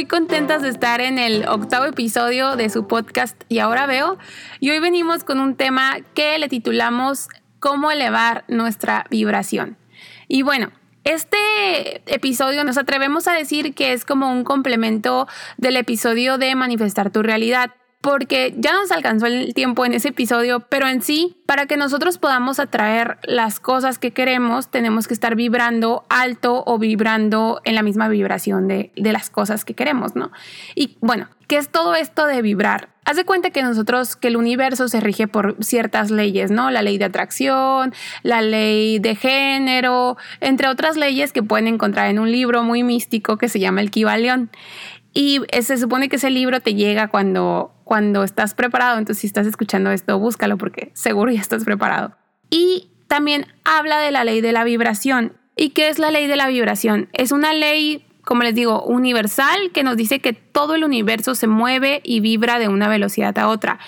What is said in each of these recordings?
muy contentas de estar en el octavo episodio de su podcast Y ahora veo. Y hoy venimos con un tema que le titulamos ¿Cómo elevar nuestra vibración? Y bueno, este episodio nos atrevemos a decir que es como un complemento del episodio de manifestar tu realidad porque ya nos alcanzó el tiempo en ese episodio, pero en sí, para que nosotros podamos atraer las cosas que queremos, tenemos que estar vibrando alto o vibrando en la misma vibración de, las cosas que queremos, ¿no? Y bueno, ¿qué es todo esto de vibrar? Haz de cuenta que nosotros, que el universo se rige por ciertas leyes, ¿no? La ley de atracción, la ley de género, entre otras leyes que pueden encontrar en un libro muy místico que se llama El Kibalión. Y se supone que ese libro te llega cuando, cuando estás preparado. Entonces, si estás escuchando esto, búscalo porque seguro ya estás preparado. Y también habla de la ley de la vibración. ¿Y qué es la ley de la vibración? Es una ley, como les digo, universal que nos dice que todo el universo se mueve y vibra de una velocidad a otra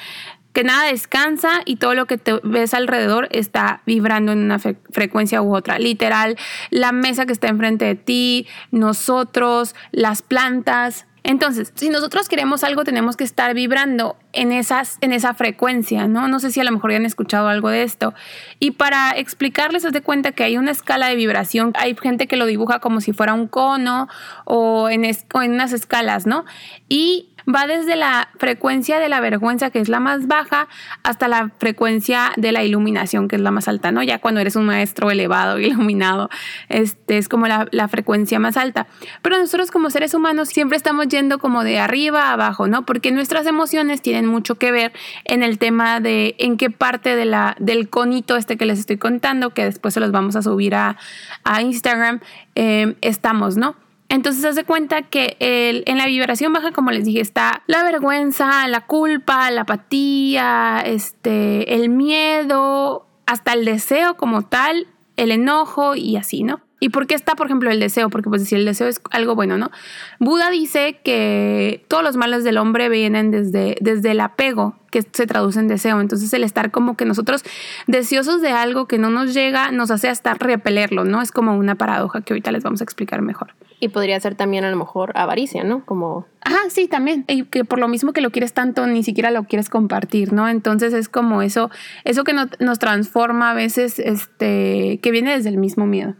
que nada descansa y todo lo que te ves alrededor está vibrando en una frecuencia u otra. Literal, la mesa que está enfrente de ti, nosotros, las plantas, entonces, si nosotros queremos algo, tenemos que estar vibrando en, esas, en esa frecuencia, ¿no? No sé si a lo mejor ya han escuchado algo de esto. Y para explicarles, haz de cuenta que hay una escala de vibración. Hay gente que lo dibuja como si fuera un cono o en, o en unas escalas, ¿no? Y va desde la frecuencia de la vergüenza, que es la más baja, hasta la frecuencia de la iluminación, que es la más alta, ¿no? Ya cuando eres un maestro elevado, iluminado, este es como la, frecuencia más alta. Pero nosotros como seres humanos siempre estamos yendo como de arriba a abajo, ¿no? Porque nuestras emociones tienen mucho que ver en el tema de en qué parte del conito este que les estoy contando, que después se los vamos a subir a, a Instagram, eh, estamos, ¿no? Entonces hace cuenta que en la vibración baja, como les dije, está la vergüenza, la culpa, la apatía, este, el miedo, hasta el deseo como tal, el enojo y así, ¿no? ¿Y por qué está, por ejemplo, el deseo? Porque pues si el deseo es algo bueno, ¿no? Buda dice que todos los males del hombre vienen desde, desde el apego, que se traduce en deseo. Entonces el estar como que nosotros deseosos de algo que no nos llega nos hace hasta repelerlo, ¿no? Es como una paradoja que ahorita les vamos a explicar mejor. Y podría ser también a lo mejor avaricia, ¿no? Como... Ajá, sí, también. Y que por lo mismo que lo quieres tanto, ni siquiera lo quieres compartir, ¿no? Entonces es como eso, eso que nos transforma a veces, este, que viene desde el mismo miedo.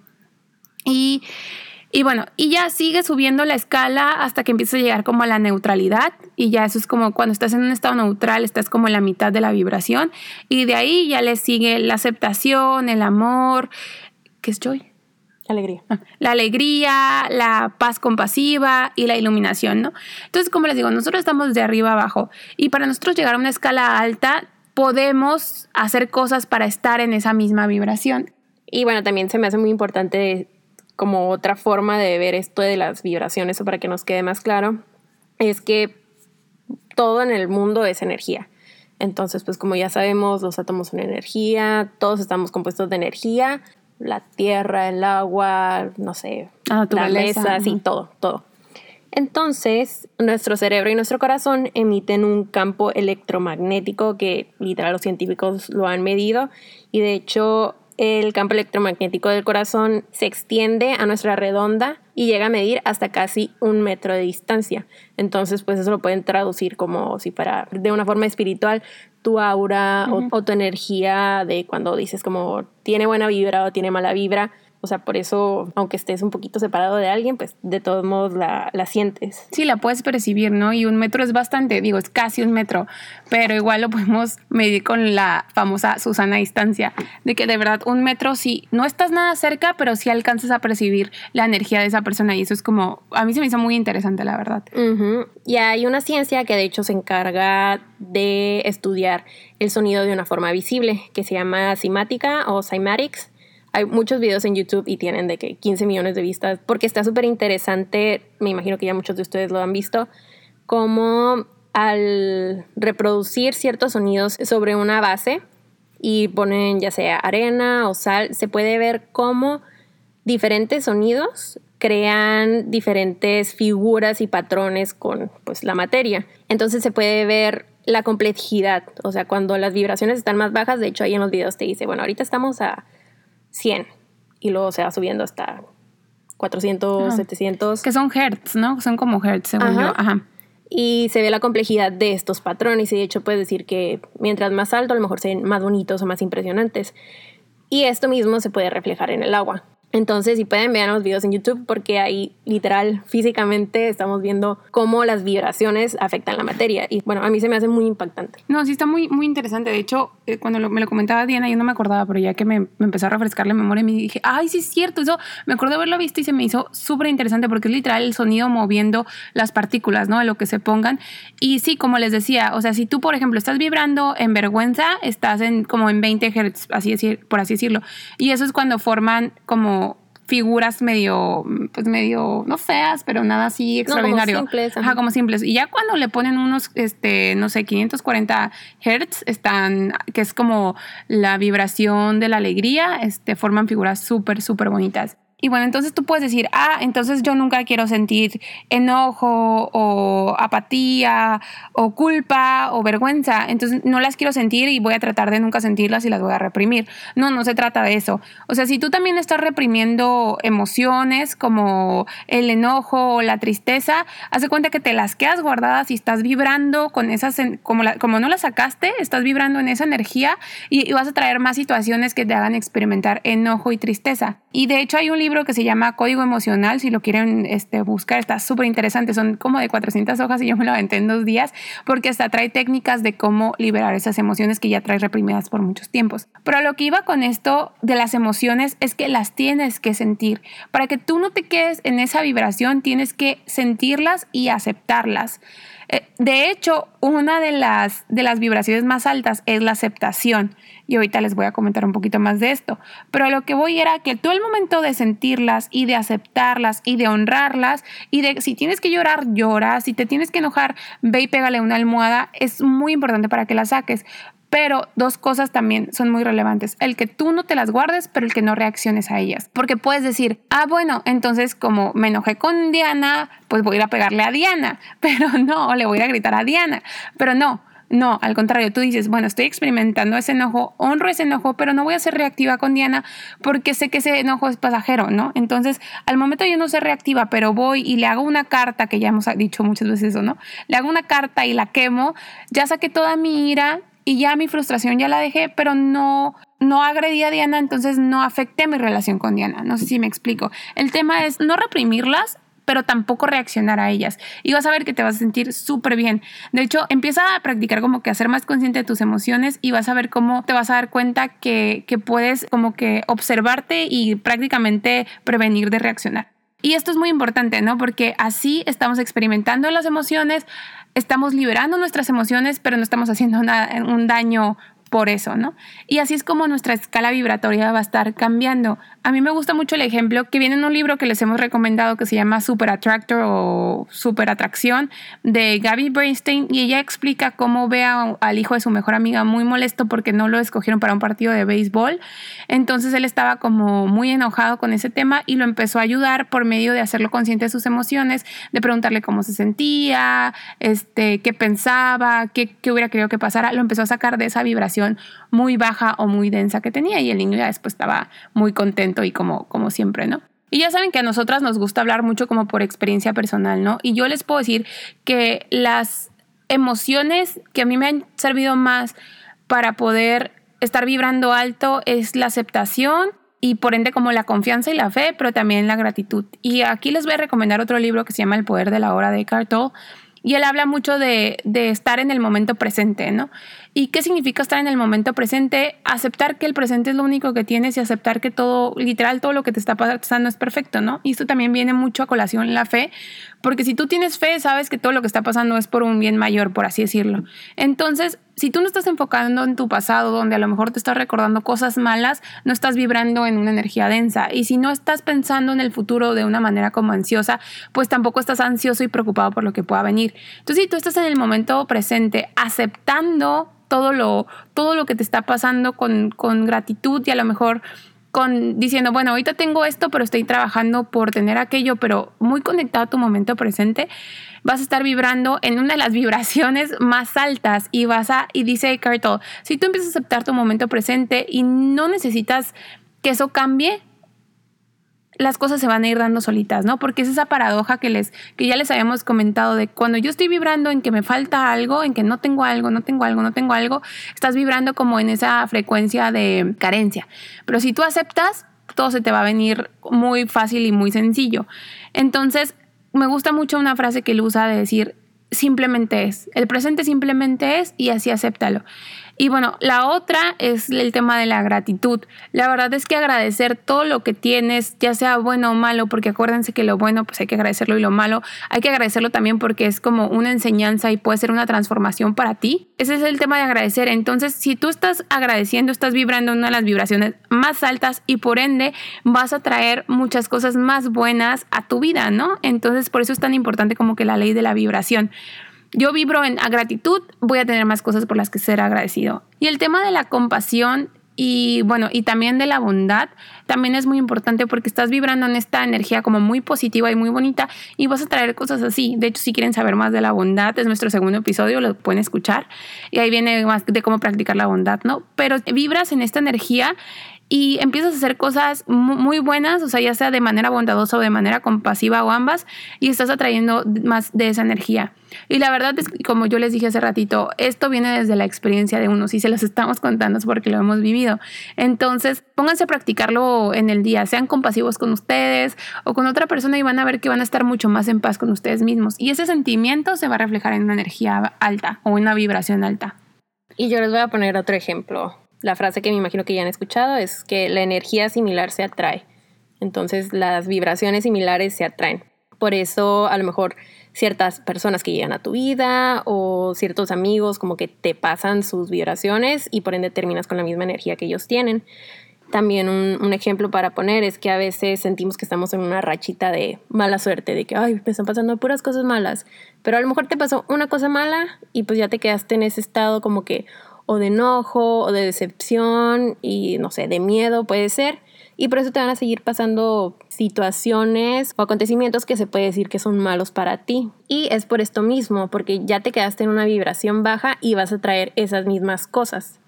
Y, bueno, y ya sigue subiendo la escala hasta que empieza a llegar como a la neutralidad y ya eso es como cuando estás en un estado neutral, estás como en la mitad de la vibración y de ahí ya le sigue la aceptación, el amor, ¿qué es joy? La alegría. Ah, la alegría, la paz compasiva y la iluminación, ¿no? Entonces, como les digo, nosotros estamos de arriba abajo y para nosotros llegar a una escala alta podemos hacer cosas para estar en esa misma vibración. Y bueno, también se me hace muy importante como otra forma de ver esto de las vibraciones o para que nos quede más claro, es que todo en el mundo es energía. Entonces, pues como ya sabemos, los átomos son energía, todos estamos compuestos de energía, la tierra, el agua, no sé, la naturaleza, sí, todo, todo. Entonces, nuestro cerebro y nuestro corazón emiten un campo electromagnético que literal los científicos lo han medido y de hecho el campo electromagnético del corazón se extiende a nuestra redonda y llega a medir hasta casi un metro de distancia. Entonces, pues eso lo pueden traducir como si fuera de una forma espiritual tu aura o, tu energía de cuando dices como tiene buena vibra o tiene mala vibra. O sea, por eso, aunque estés un poquito separado de alguien, pues de todos modos la, la, sientes. Sí, la puedes percibir, ¿no? Y un metro es bastante, digo, es casi un metro, pero igual lo podemos medir con la famosa Susana distancia, de que de verdad un metro sí, no estás nada cerca, pero sí alcanzas a percibir la energía de esa persona y eso es como, a mí se me hizo muy interesante, la verdad. Y hay una ciencia que de hecho se encarga de estudiar el sonido de una forma visible, que se llama cimática o cymatics hay muchos videos en YouTube y tienen de que 15 millones de vistas, porque está súper interesante, me imagino que ya muchos de ustedes lo han visto, como al reproducir ciertos sonidos sobre una base y ponen ya sea arena o sal, se puede ver cómo diferentes sonidos crean diferentes figuras y patrones con pues la materia. Entonces se puede ver la complejidad, o sea, cuando las vibraciones están más bajas, de hecho ahí en los videos te dice, bueno, ahorita estamos a 100 y luego se va subiendo hasta 400, 700. Que son hertz, ¿no? Son como hertz, según yo. Ajá. Y se ve la complejidad de estos patrones y de hecho puedes decir que mientras más alto a lo mejor se ven más bonitos o más impresionantes. Y esto mismo se puede reflejar en el agua. Entonces, si pueden, ver los videos en YouTube porque ahí literal, físicamente, estamos viendo cómo las vibraciones afectan la materia. Y bueno, a mí se me hace muy impactante. No, sí está muy, muy interesante. De hecho, eh, cuando me lo comentaba Diana, yo no me acordaba, pero ya que me, me, empezó a refrescar la memoria, me dije, ay, sí es cierto, eso me acuerdo haberlo visto y se me hizo súper interesante porque es literal el sonido moviendo las partículas, ¿no? De lo que se pongan. Y sí, como les decía, o sea, si tú, por ejemplo, estás vibrando en vergüenza, estás en como en 20 Hz, así decir, por así decirlo. Y eso es cuando forman como figuras medio, pues medio, no feas, pero nada así extraordinario. como simples. Ajá. como simples. Y ya cuando le ponen unos, este, no sé, 540 Hertz, están, que es como la vibración de la alegría, este, forman figuras súper, súper bonitas. Y bueno, entonces tú puedes decir, ah, entonces yo nunca quiero sentir enojo o apatía o culpa o vergüenza. Entonces no las quiero sentir y voy a tratar de nunca sentirlas y las voy a reprimir. No, no se trata de eso. O sea, si tú también estás reprimiendo emociones como el enojo o la tristeza, haz cuenta que te las quedas guardadas y estás vibrando con esas, como, como no las sacaste, estás vibrando en esa energía y, y vas a traer más situaciones que te hagan experimentar enojo y tristeza. Y de hecho hay un libro que se llama Código Emocional, si lo quieren este, buscar, está súper interesante, son como de 400 hojas y yo me lo aventé en dos días porque hasta trae técnicas de cómo liberar esas emociones que ya traes reprimidas por muchos tiempos. Pero lo que iba con esto de las emociones es que las tienes que sentir. Para que tú no te quedes en esa vibración, tienes que sentirlas y aceptarlas. Eh, de hecho, una de las, de las vibraciones más altas es la aceptación. Y ahorita les voy a comentar un poquito más de esto. Pero lo que voy era que tú el momento de sentirlas y de aceptarlas y de honrarlas y de si tienes que llorar, llora. Si te tienes que enojar, ve y pégale una almohada. Es muy importante para que la saques. Pero dos cosas también son muy relevantes. El que tú no te las guardes, pero el que no reacciones a ellas. Porque puedes decir, ah, bueno, entonces como me enojé con Diana, pues voy a ir a pegarle a Diana. Pero no, le voy a gritar a Diana. Pero no, no, al contrario, tú dices, bueno, estoy experimentando ese enojo, honro ese enojo, pero no voy a ser reactiva con Diana porque sé que ese enojo es pasajero, ¿no? Entonces, al momento yo no ser reactiva, pero voy y le hago una carta, que ya hemos dicho muchas veces eso, ¿no? Le hago una carta y la quemo, ya saqué toda mi ira, y ya mi frustración ya la dejé, pero no, no agredí a Diana, entonces no afecté mi relación con Diana. No sé si me explico. El tema es no reprimirlas, pero tampoco reaccionar a ellas. Y vas a ver que te vas a sentir súper bien. De hecho, empieza a practicar como que a ser más consciente de tus emociones y vas a ver cómo te vas a dar cuenta que, que puedes como que observarte y prácticamente prevenir de reaccionar. Y esto es muy importante, ¿no? Porque así estamos experimentando las emociones, estamos liberando nuestras emociones, pero no estamos haciendo un daño por eso, ¿no? Y así es como nuestra escala vibratoria va a estar cambiando. A mí me gusta mucho el ejemplo que viene en un libro que les hemos recomendado que se llama Super Attractor o Super Atracción de Gaby Brainstein y ella explica cómo ve al hijo de su mejor amiga muy molesto porque no lo escogieron para un partido de béisbol. Entonces él estaba como muy enojado con ese tema y lo empezó a ayudar por medio de hacerlo consciente de sus emociones, de preguntarle cómo se sentía, este, qué pensaba, qué, qué hubiera querido que pasara. Lo empezó a sacar de esa vibración muy baja o muy densa que tenía y el niño ya después estaba muy contento y como, como siempre, ¿no? Y ya saben que a nosotras nos gusta hablar mucho como por experiencia personal, ¿no? Y yo les puedo decir que las emociones que a mí me han servido más para poder estar vibrando alto es la aceptación y por ende como la confianza y la fe, pero también la gratitud. Y aquí les voy a recomendar otro libro que se llama El poder de la hora de Cartol y él habla mucho de, de, estar en el momento presente, ¿no? ¿Y qué significa estar en el momento presente? Aceptar que el presente es lo único que tienes y aceptar que todo, literal, todo lo que te está pasando es perfecto, ¿no? Y esto también viene mucho a colación en la fe, porque si tú tienes fe, sabes que todo lo que está pasando es por un bien mayor, por así decirlo. Entonces, si tú no estás enfocando en tu pasado, donde a lo mejor te estás recordando cosas malas, no estás vibrando en una energía densa. Y si no estás pensando en el futuro de una manera como ansiosa, pues tampoco estás ansioso y preocupado por lo que pueda venir. Entonces, si tú estás en el momento presente, aceptando todo lo, todo lo que te está pasando con, con gratitud y a lo mejor con diciendo, bueno, ahorita tengo esto, pero estoy trabajando por tener aquello, pero muy conectado a tu momento presente, vas a estar vibrando en una de las vibraciones más altas y vas a, y dice Cartel, si tú empiezas a aceptar tu momento presente y no necesitas que eso cambie, las cosas se van a ir dando solitas, ¿no? Porque es esa paradoja que les que ya les habíamos comentado de cuando yo estoy vibrando en que me falta algo, en que no tengo algo, no tengo algo, no tengo algo, estás vibrando como en esa frecuencia de carencia. Pero si tú aceptas, todo se te va a venir muy fácil y muy sencillo. Entonces, me gusta mucho una frase que él usa de decir, simplemente es. El presente simplemente es y así acéptalo. Y bueno, la otra es el tema de la gratitud. La verdad es que agradecer todo lo que tienes, ya sea bueno o malo, porque acuérdense que lo bueno pues hay que agradecerlo y lo malo hay que agradecerlo también porque es como una enseñanza y puede ser una transformación para ti. Ese es el tema de agradecer. Entonces, si tú estás agradeciendo, estás vibrando una de las vibraciones más altas y por ende vas a traer muchas cosas más buenas a tu vida, ¿no? Entonces, por eso es tan importante como que la ley de la vibración yo vibro en gratitud, voy a tener más cosas por las que ser agradecido. Y el tema de la compasión y bueno, y también de la bondad, también es muy importante porque estás vibrando en esta energía como muy positiva y muy bonita y vas a traer cosas así. De hecho, si quieren saber más de la bondad, es nuestro segundo episodio, lo pueden escuchar y ahí viene más de cómo practicar la bondad, ¿no? Pero vibras en esta energía y empiezas a hacer cosas muy buenas, o sea, ya sea de manera bondadosa o de manera compasiva o ambas, y estás atrayendo más de esa energía. Y la verdad es que, como yo les dije hace ratito, esto viene desde la experiencia de unos y se los estamos contando porque lo hemos vivido. Entonces, pónganse a practicarlo en el día, sean compasivos con ustedes o con otra persona y van a ver que van a estar mucho más en paz con ustedes mismos. Y ese sentimiento se va a reflejar en una energía alta o una vibración alta. Y yo les voy a poner otro ejemplo la frase que me imagino que ya han escuchado es que la energía similar se atrae. Entonces las vibraciones similares se atraen. Por eso a lo mejor ciertas personas que llegan a tu vida o ciertos amigos como que te pasan sus vibraciones y por ende terminas con la misma energía que ellos tienen. También un, ejemplo para poner es que a veces sentimos que estamos en una rachita de mala suerte, de que, ay, me están pasando puras cosas malas, pero a lo mejor te pasó una cosa mala y pues ya te quedaste en ese estado como que, o de enojo o de decepción y no sé, de miedo puede ser. Y por eso te van a seguir pasando situaciones o acontecimientos que se puede decir que son malos para ti. Y es por esto mismo, porque ya te quedaste en una vibración baja y vas a traer esas mismas cosas.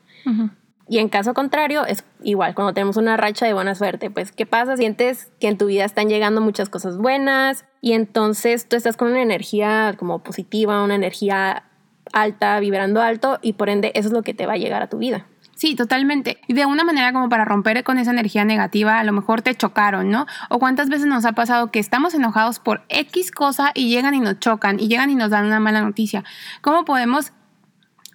Y en caso contrario, es igual, cuando tenemos una racha de buena suerte, pues ¿qué pasa? Sientes que en tu vida están llegando muchas cosas buenas y entonces tú estás con una energía como positiva, una energía alta, vibrando alto y por ende eso es lo que te va a llegar a tu vida. Sí, totalmente. Y de una manera como para romper con esa energía negativa, a lo mejor te chocaron, ¿no? O cuántas veces nos ha pasado que estamos enojados por X cosa y llegan y nos chocan y llegan y nos dan una mala noticia. ¿Cómo podemos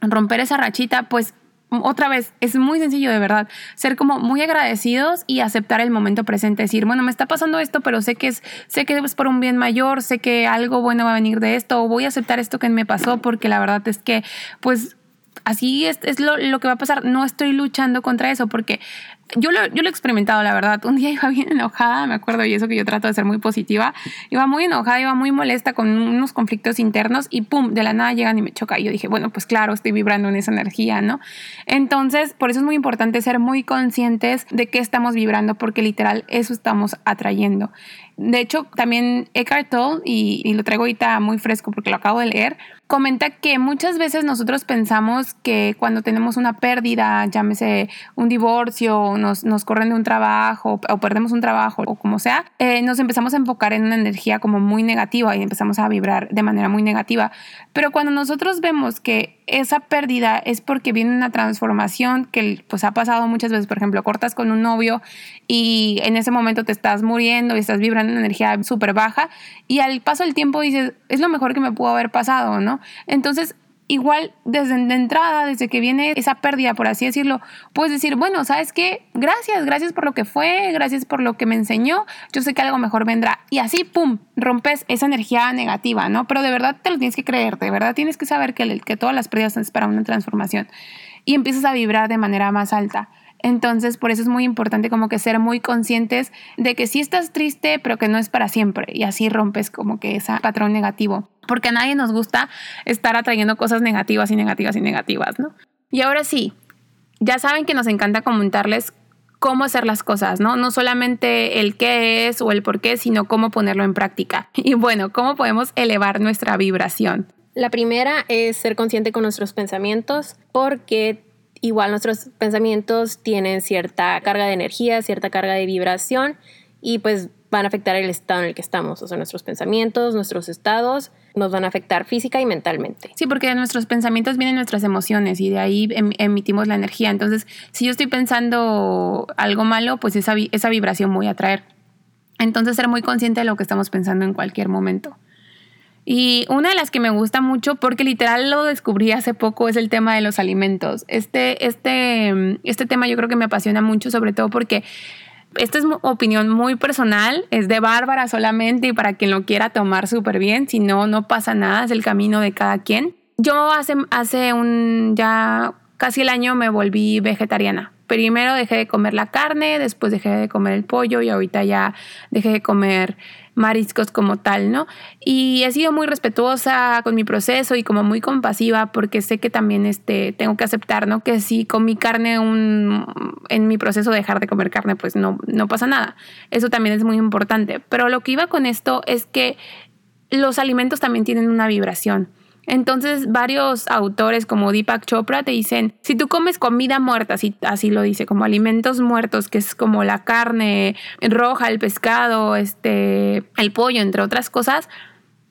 romper esa rachita? Pues otra vez, es muy sencillo de verdad, ser como muy agradecidos y aceptar el momento presente, decir, bueno, me está pasando esto, pero sé que es sé que es por un bien mayor, sé que algo bueno va a venir de esto o voy a aceptar esto que me pasó porque la verdad es que pues así es, lo, que va a pasar. No estoy luchando contra eso porque yo lo, yo lo he experimentado, la verdad. Un día iba bien enojada, me acuerdo, y eso que yo trato de ser muy positiva. Iba muy enojada, iba muy molesta con unos conflictos internos y pum, de la nada llegan y me choca. Y yo dije, bueno, pues claro, estoy vibrando en esa energía, ¿no? Entonces, por eso es muy importante ser muy conscientes de qué estamos vibrando, porque literal eso estamos atrayendo. De hecho, también Eckhart Tolle, y, y lo traigo ahorita muy fresco porque lo acabo de leer, comenta que muchas veces nosotros pensamos que cuando tenemos una pérdida, llámese un divorcio, nos, nos corren de un trabajo o perdemos un trabajo o como sea, eh, nos empezamos a enfocar en una energía como muy negativa y empezamos a vibrar de manera muy negativa. Pero cuando nosotros vemos que esa pérdida es porque viene una transformación que pues ha pasado muchas veces, por ejemplo, cortas con un novio y en ese momento te estás muriendo y estás vibrando en energía súper baja y al paso del tiempo dices, es lo mejor que me pudo haber pasado, ¿no? Entonces, igual desde de entrada, desde que viene esa pérdida, por así decirlo, puedes decir, bueno, ¿sabes qué? Gracias, gracias por lo que fue, gracias por lo que me enseñó, yo sé que algo mejor vendrá. Y así, ¡pum!, rompes esa energía negativa, ¿no? Pero de verdad te lo tienes que creer, de verdad tienes que saber que, que todas las pérdidas son para una transformación. Y empiezas a vibrar de manera más alta. Entonces, por eso es muy importante como que ser muy conscientes de que sí estás triste, pero que no es para siempre. Y así rompes como que ese patrón negativo. Porque a nadie nos gusta estar atrayendo cosas negativas y negativas y negativas, ¿no? Y ahora sí, ya saben que nos encanta comentarles cómo hacer las cosas, ¿no? No solamente el qué es o el por qué, sino cómo ponerlo en práctica. Y bueno, cómo podemos elevar nuestra vibración. La primera es ser consciente con nuestros pensamientos porque igual nuestros pensamientos tienen cierta carga de energía, cierta carga de vibración y pues van a afectar el estado en el que estamos, o sea, nuestros pensamientos, nuestros estados, nos van a afectar física y mentalmente. Sí, porque de nuestros pensamientos vienen nuestras emociones y de ahí em, emitimos la energía. Entonces, si yo estoy pensando algo malo, pues esa, esa vibración voy a traer. Entonces, ser muy consciente de lo que estamos pensando en cualquier momento. Y una de las que me gusta mucho, porque literal lo descubrí hace poco, es el tema de los alimentos. Este, este, este tema yo creo que me apasiona mucho, sobre todo porque esta es opinión muy personal, es de Bárbara solamente y para quien lo quiera tomar súper bien, si no, no pasa nada, es el camino de cada quien. Yo hace, hace un ya casi el año me volví vegetariana. Primero dejé de comer la carne, después dejé de comer el pollo y ahorita ya dejé de comer mariscos como tal, ¿no? Y he sido muy respetuosa con mi proceso y como muy compasiva porque sé que también este, tengo que aceptar, ¿no? Que si comí carne un, en mi proceso de dejar de comer carne, pues no, no pasa nada. Eso también es muy importante. Pero lo que iba con esto es que los alimentos también tienen una vibración. Entonces, varios autores como Deepak Chopra te dicen, si tú comes comida muerta, así, así lo dice, como alimentos muertos, que es como la carne roja, el pescado, este, el pollo, entre otras cosas,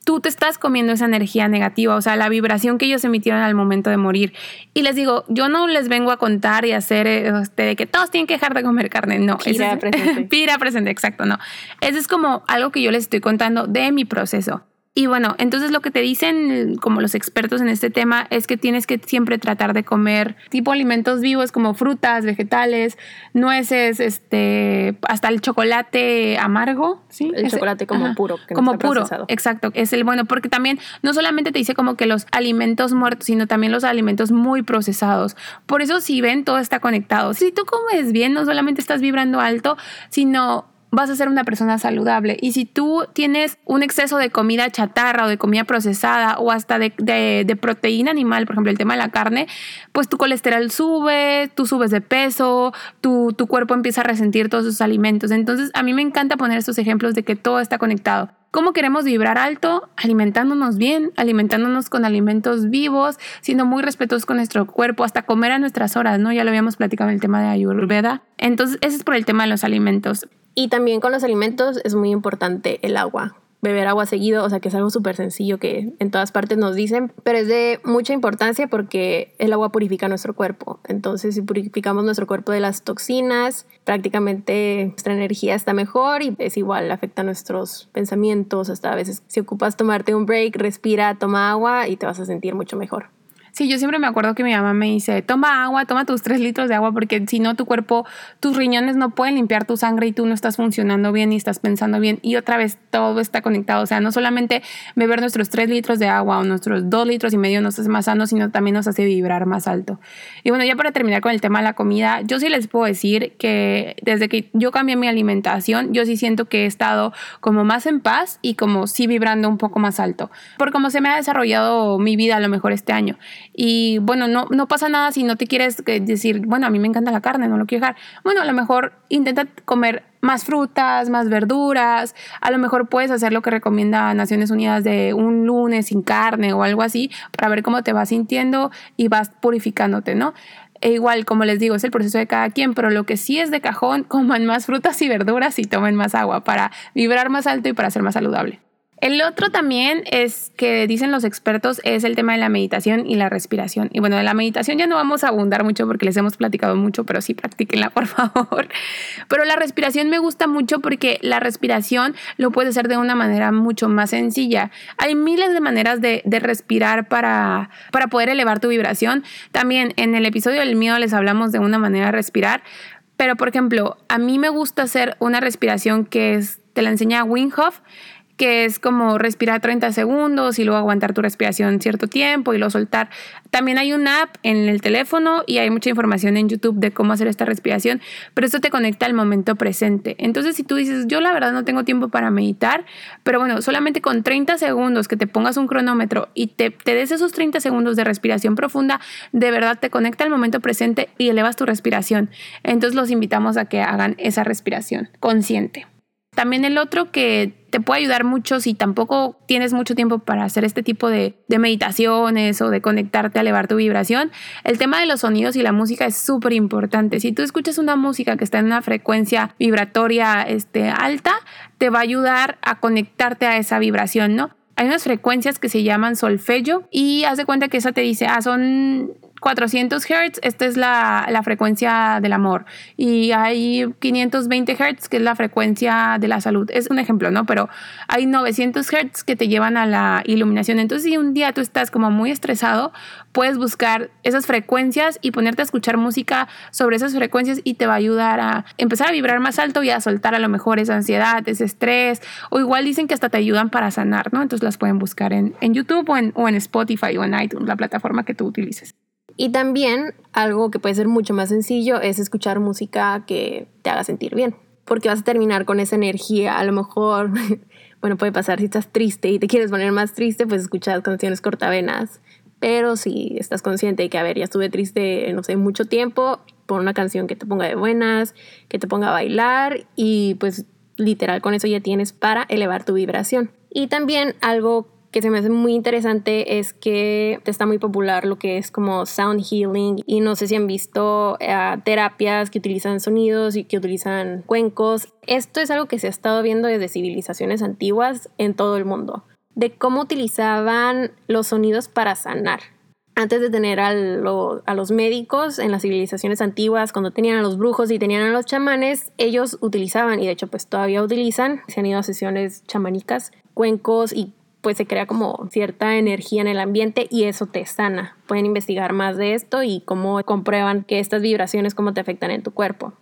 tú te estás comiendo esa energía negativa, o sea, la vibración que ellos emitieron al momento de morir. Y les digo, yo no les vengo a contar y hacer este, de que todos tienen que dejar de comer carne, no. Pira presente. Pira presente, exacto, no. Eso es como algo que yo les estoy contando de mi proceso. Y bueno, entonces lo que te dicen como los expertos en este tema es que tienes que siempre tratar de comer tipo alimentos vivos como frutas, vegetales, nueces, este, hasta el chocolate amargo, ¿sí? El chocolate como puro. Que como puro, exacto. Es el bueno, porque también no solamente te dice como que los alimentos muertos, sino también los alimentos muy procesados. Por eso si ven, todo está conectado. Si tú comes bien, no solamente estás vibrando alto, sino vas a ser una persona saludable. Y si tú tienes un exceso de comida chatarra o de comida procesada o hasta de, proteína animal, por ejemplo, el tema de la carne, pues tu colesterol sube, tú subes de peso, tu, tu cuerpo empieza a resentir todos esos alimentos. Entonces, a mí me encanta poner estos ejemplos de que todo está conectado. ¿Cómo queremos vibrar alto? Alimentándonos bien, alimentándonos con alimentos vivos, siendo muy respetuosos con nuestro cuerpo, hasta comer a nuestras horas, ¿no? Ya lo habíamos platicado en el tema de Ayurveda. Entonces, ese es por el tema de los alimentos. Y también con los alimentos es muy importante el agua. Beber agua seguido, o sea que es algo súper sencillo que en todas partes nos dicen, pero es de mucha importancia porque el agua purifica nuestro cuerpo. Entonces, si purificamos nuestro cuerpo de las toxinas, prácticamente nuestra energía está mejor y es igual, afecta nuestros pensamientos. Hasta a veces, si ocupas tomarte un break, respira, toma agua y te vas a sentir mucho mejor. Sí, yo siempre me acuerdo que mi mamá me dice, toma agua, toma tus tres litros de agua, porque si no tu cuerpo, tus riñones no pueden limpiar tu sangre y tú no estás funcionando bien y estás pensando bien. Y otra vez todo está conectado. O sea, no solamente beber nuestros tres litros de agua o nuestros dos litros y medio nos hace más sano, sino también nos hace vibrar más alto. Y bueno, ya para terminar con el tema de la comida, yo sí les puedo decir que desde que yo cambié mi alimentación, yo sí siento que he estado como más en paz y como sí vibrando un poco más alto. Por cómo se me ha desarrollado mi vida a lo mejor este año. Y bueno, no, no pasa nada si no te quieres eh, decir, bueno, a mí me encanta la carne, no lo quiero dejar. Bueno, a lo mejor intenta comer más frutas, más verduras. A lo mejor puedes hacer lo que recomienda Naciones Unidas de un lunes sin carne o algo así para ver cómo te vas sintiendo y vas purificándote, ¿no? E igual, como les digo, es el proceso de cada quien, pero lo que sí es de cajón, coman más frutas y verduras y tomen más agua para vibrar más alto y para ser más saludable. El otro también es que dicen los expertos es el tema de la meditación y la respiración. Y bueno, de la meditación ya no vamos a abundar mucho porque les hemos platicado mucho, pero sí practíquenla por favor. Pero la respiración me gusta mucho porque la respiración lo puedes hacer de una manera mucho más sencilla. Hay miles de maneras de, respirar para, para poder elevar tu vibración. También en el episodio del miedo les hablamos de una manera de respirar. Pero por ejemplo, a mí me gusta hacer una respiración que es, te la enseña Wim Hof que es como respirar 30 segundos y luego aguantar tu respiración cierto tiempo y luego soltar. También hay una app en el teléfono y hay mucha información en YouTube de cómo hacer esta respiración, pero esto te conecta al momento presente. Entonces, si tú dices, yo la verdad no tengo tiempo para meditar, pero bueno, solamente con 30 segundos que te pongas un cronómetro y te, te des esos 30 segundos de respiración profunda, de verdad te conecta al momento presente y elevas tu respiración. Entonces, los invitamos a que hagan esa respiración consciente. También el otro que te puede ayudar mucho si tampoco tienes mucho tiempo para hacer este tipo de, meditaciones o de conectarte a elevar tu vibración. El tema de los sonidos y la música es súper importante. Si tú escuchas una música que está en una frecuencia vibratoria este, alta, te va a ayudar a conectarte a esa vibración, ¿no? Hay unas frecuencias que se llaman solfeggio y haz de cuenta que esa te dice, ah, son 400 Hz, esta es la, la, frecuencia del amor. Y hay 520 Hz, que es la frecuencia de la salud. Es un ejemplo, ¿no? Pero hay 900 Hz que te llevan a la iluminación. Entonces, si un día tú estás como muy estresado, puedes buscar esas frecuencias y ponerte a escuchar música sobre esas frecuencias y te va a ayudar a empezar a vibrar más alto y a soltar a lo mejor esa ansiedad, ese estrés. O igual dicen que hasta te ayudan para sanar, ¿no? Entonces las pueden buscar en, en YouTube o en, o en Spotify o en iTunes, la plataforma que tú utilices. Y también algo que puede ser mucho más sencillo es escuchar música que te haga sentir bien, porque vas a terminar con esa energía. A lo mejor, bueno, puede pasar si estás triste y te quieres poner más triste, pues escuchas canciones cortavenas. Pero si estás consciente de que, a ver, ya estuve triste, no sé, mucho tiempo, pon una canción que te ponga de buenas, que te ponga a bailar y pues literal con eso ya tienes para elevar tu vibración. Y también algo que se me hace muy interesante es que está muy popular lo que es como sound healing y no sé si han visto eh, terapias que utilizan sonidos y que utilizan cuencos. Esto es algo que se ha estado viendo desde civilizaciones antiguas en todo el mundo, de cómo utilizaban los sonidos para sanar. Antes de tener a, a los médicos en las civilizaciones antiguas, cuando tenían a los brujos y tenían a los chamanes, ellos utilizaban, y de hecho pues todavía utilizan, se han ido a sesiones chamánicas, cuencos y pues se crea como cierta energía en el ambiente y eso te sana. Pueden investigar más de esto y cómo comprueban que estas vibraciones cómo te afectan en tu cuerpo.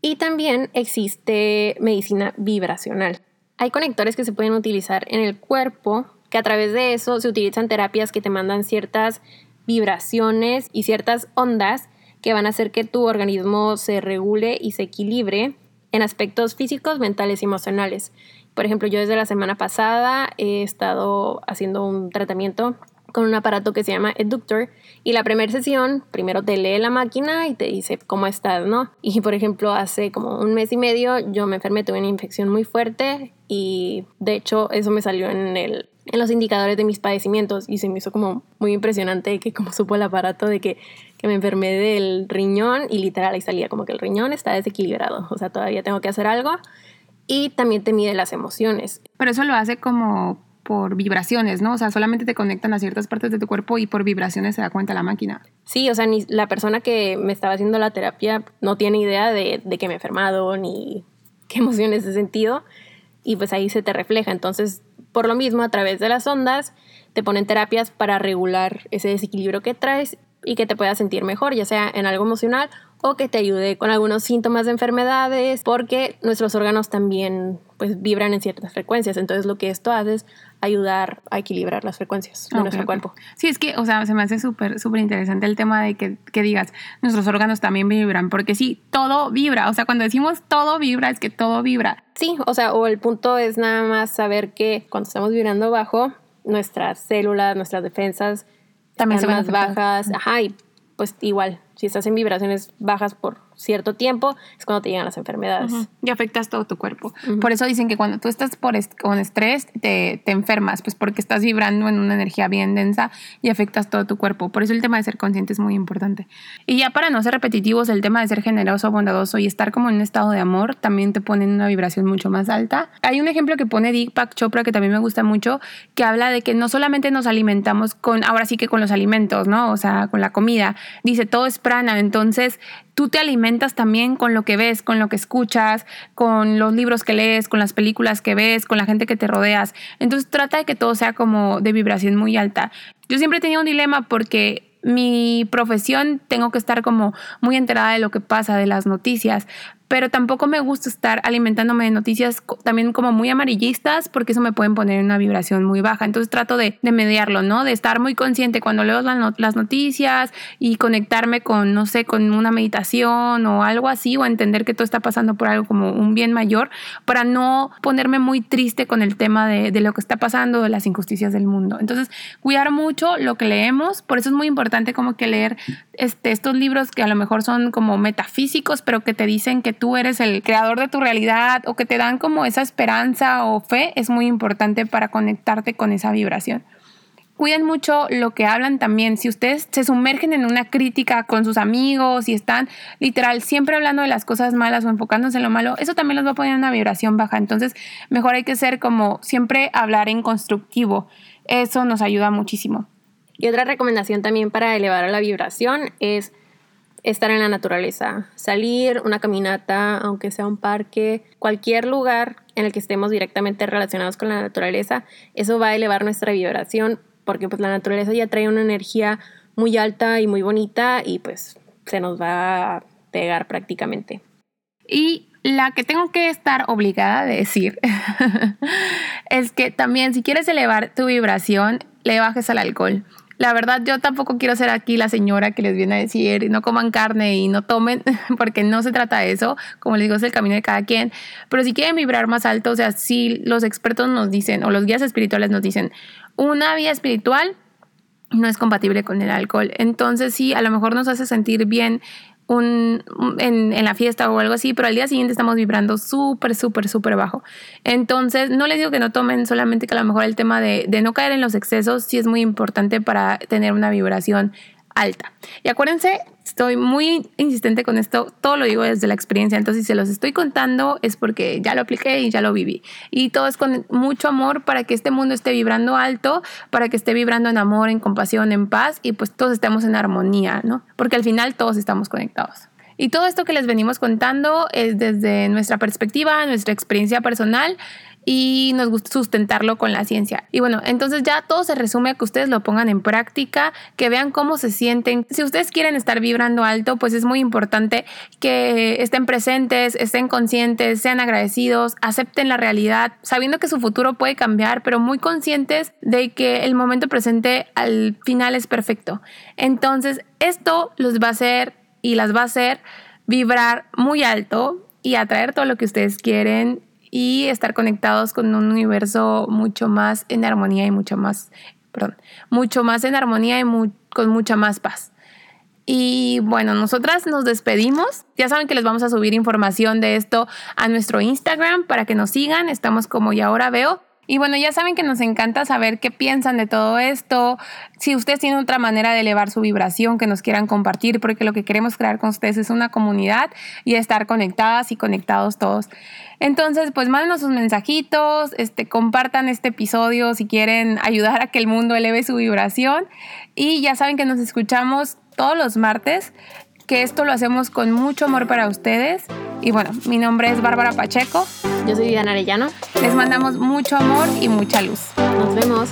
Y también existe medicina vibracional. Hay conectores que se pueden utilizar en el cuerpo que a través de eso se utilizan terapias que te mandan ciertas vibraciones y ciertas ondas que van a hacer que tu organismo se regule y se equilibre en aspectos físicos, mentales y emocionales. Por ejemplo, yo desde la semana pasada he estado haciendo un tratamiento con un aparato que se llama Eductor y la primera sesión primero te lee la máquina y te dice cómo estás, ¿no? Y por ejemplo hace como un mes y medio yo me enfermé, tuve una infección muy fuerte y de hecho eso me salió en, el, en los indicadores de mis padecimientos y se me hizo como muy impresionante que como supo el aparato de que, que me enfermé del riñón y literal ahí salía como que el riñón está desequilibrado, o sea todavía tengo que hacer algo y también te mide las emociones. Pero eso lo hace como por vibraciones, ¿no? O sea, solamente te conectan a ciertas partes de tu cuerpo y por vibraciones se da cuenta la máquina. Sí, o sea, ni la persona que me estaba haciendo la terapia no tiene idea de, de que me he enfermado ni qué emociones he sentido y pues ahí se te refleja. Entonces, por lo mismo, a través de las ondas, te ponen terapias para regular ese desequilibrio que traes y que te puedas sentir mejor, ya sea en algo emocional o que te ayude con algunos síntomas de enfermedades, porque nuestros órganos también pues vibran en ciertas frecuencias. Entonces lo que esto hace es ayudar a equilibrar las frecuencias de nuestro cuerpo. Sí, es que, o sea, se me hace súper, súper interesante el tema de que, que, digas, nuestros órganos también vibran, porque sí, todo vibra. O sea, cuando decimos todo vibra, es que todo vibra. Sí, o sea, o el punto es nada más saber que cuando estamos vibrando bajo, nuestras células, nuestras defensas también son más bajas. Ajá, y pues igual si estás en vibraciones bajas por cierto tiempo, es cuando te llegan las enfermedades. Y afectas todo tu cuerpo. Por eso dicen que cuando tú estás por con estrés, te, te, enfermas, pues porque estás vibrando en una energía bien densa y afectas todo tu cuerpo. Por eso el tema de ser consciente es muy importante. Y ya para no ser repetitivos, el tema de ser generoso, bondadoso y estar como en un estado de amor también te pone en una vibración mucho más alta. Hay un ejemplo que pone Deepak Chopra que también me gusta mucho, que habla de que no solamente nos alimentamos con, ahora sí que con los alimentos, ¿no? O sea, con la comida. Dice, todo es entonces tú te alimentas también con lo que ves, con lo que escuchas, con los libros que lees, con las películas que ves, con la gente que te rodeas. Entonces trata de que todo sea como de vibración muy alta. Yo siempre tenido un dilema porque mi profesión tengo que estar como muy enterada de lo que pasa, de las noticias, pero tampoco me gusta estar alimentándome de noticias también como muy amarillistas porque eso me pueden poner en una vibración muy baja. Entonces trato de, mediarlo, ¿no? De estar muy consciente cuando leo las noticias y conectarme con, no sé, con una meditación o algo así o entender que todo está pasando por algo como un bien mayor para no ponerme muy triste con el tema de, de lo que está pasando, de las injusticias del mundo. Entonces, cuidar mucho lo que leemos, por eso es muy importante como que leer este, estos libros que a lo mejor son como metafísicos, pero que te dicen que tú eres el creador de tu realidad o que te dan como esa esperanza o fe, es muy importante para conectarte con esa vibración. Cuiden mucho lo que hablan también. Si ustedes se sumergen en una crítica con sus amigos y están literal siempre hablando de las cosas malas o enfocándose en lo malo, eso también los va a poner en una vibración baja. Entonces, mejor hay que ser como siempre hablar en constructivo. Eso nos ayuda muchísimo. Y otra recomendación también para elevar la vibración es estar en la naturaleza, salir una caminata, aunque sea un parque, cualquier lugar en el que estemos directamente relacionados con la naturaleza, eso va a elevar nuestra vibración porque pues la naturaleza ya trae una energía muy alta y muy bonita y pues se nos va a pegar prácticamente. Y la que tengo que estar obligada a decir es que también si quieres elevar tu vibración, le bajes al alcohol. La verdad, yo tampoco quiero ser aquí la señora que les viene a decir no coman carne y no tomen, porque no se trata de eso. Como les digo, es el camino de cada quien. Pero si quieren vibrar más alto, o sea, si los expertos nos dicen, o los guías espirituales nos dicen, una vida espiritual no es compatible con el alcohol. Entonces sí, a lo mejor nos hace sentir bien un, en, la fiesta o algo así, pero al día siguiente estamos vibrando súper, súper, súper bajo. Entonces, no les digo que no tomen, solamente que a lo mejor el tema de, de no caer en los excesos sí es muy importante para tener una vibración alta. Y acuérdense, estoy muy insistente con esto, todo lo digo desde la experiencia, entonces si se los estoy contando es porque ya lo apliqué y ya lo viví. Y todo es con mucho amor para que este mundo esté vibrando alto, para que esté vibrando en amor, en compasión, en paz y pues todos estemos en armonía, ¿no? Porque al final todos estamos conectados. Y todo esto que les venimos contando es desde nuestra perspectiva, nuestra experiencia personal y nos gusta sustentarlo con la ciencia. Y bueno, entonces ya todo se resume a que ustedes lo pongan en práctica, que vean cómo se sienten. Si ustedes quieren estar vibrando alto, pues es muy importante que estén presentes, estén conscientes, sean agradecidos, acepten la realidad, sabiendo que su futuro puede cambiar, pero muy conscientes de que el momento presente al final es perfecto. Entonces, esto los va a hacer y las va a hacer vibrar muy alto y atraer todo lo que ustedes quieren y estar conectados con un universo mucho más en armonía y mucho más, perdón, mucho más en armonía y con mucha más paz. Y bueno, nosotras nos despedimos. Ya saben que les vamos a subir información de esto a nuestro Instagram para que nos sigan. Estamos como y ahora veo. Y bueno, ya saben que nos encanta saber qué piensan de todo esto, si ustedes tienen otra manera de elevar su vibración que nos quieran compartir, porque lo que queremos crear con ustedes es una comunidad y estar conectadas y conectados todos. Entonces, pues mándenos sus mensajitos, este, compartan este episodio si quieren ayudar a que el mundo eleve su vibración. Y ya saben que nos escuchamos todos los martes que esto lo hacemos con mucho amor para ustedes. Y bueno, mi nombre es Bárbara Pacheco. Yo soy Diana Arellano. Les mandamos mucho amor y mucha luz. Nos vemos.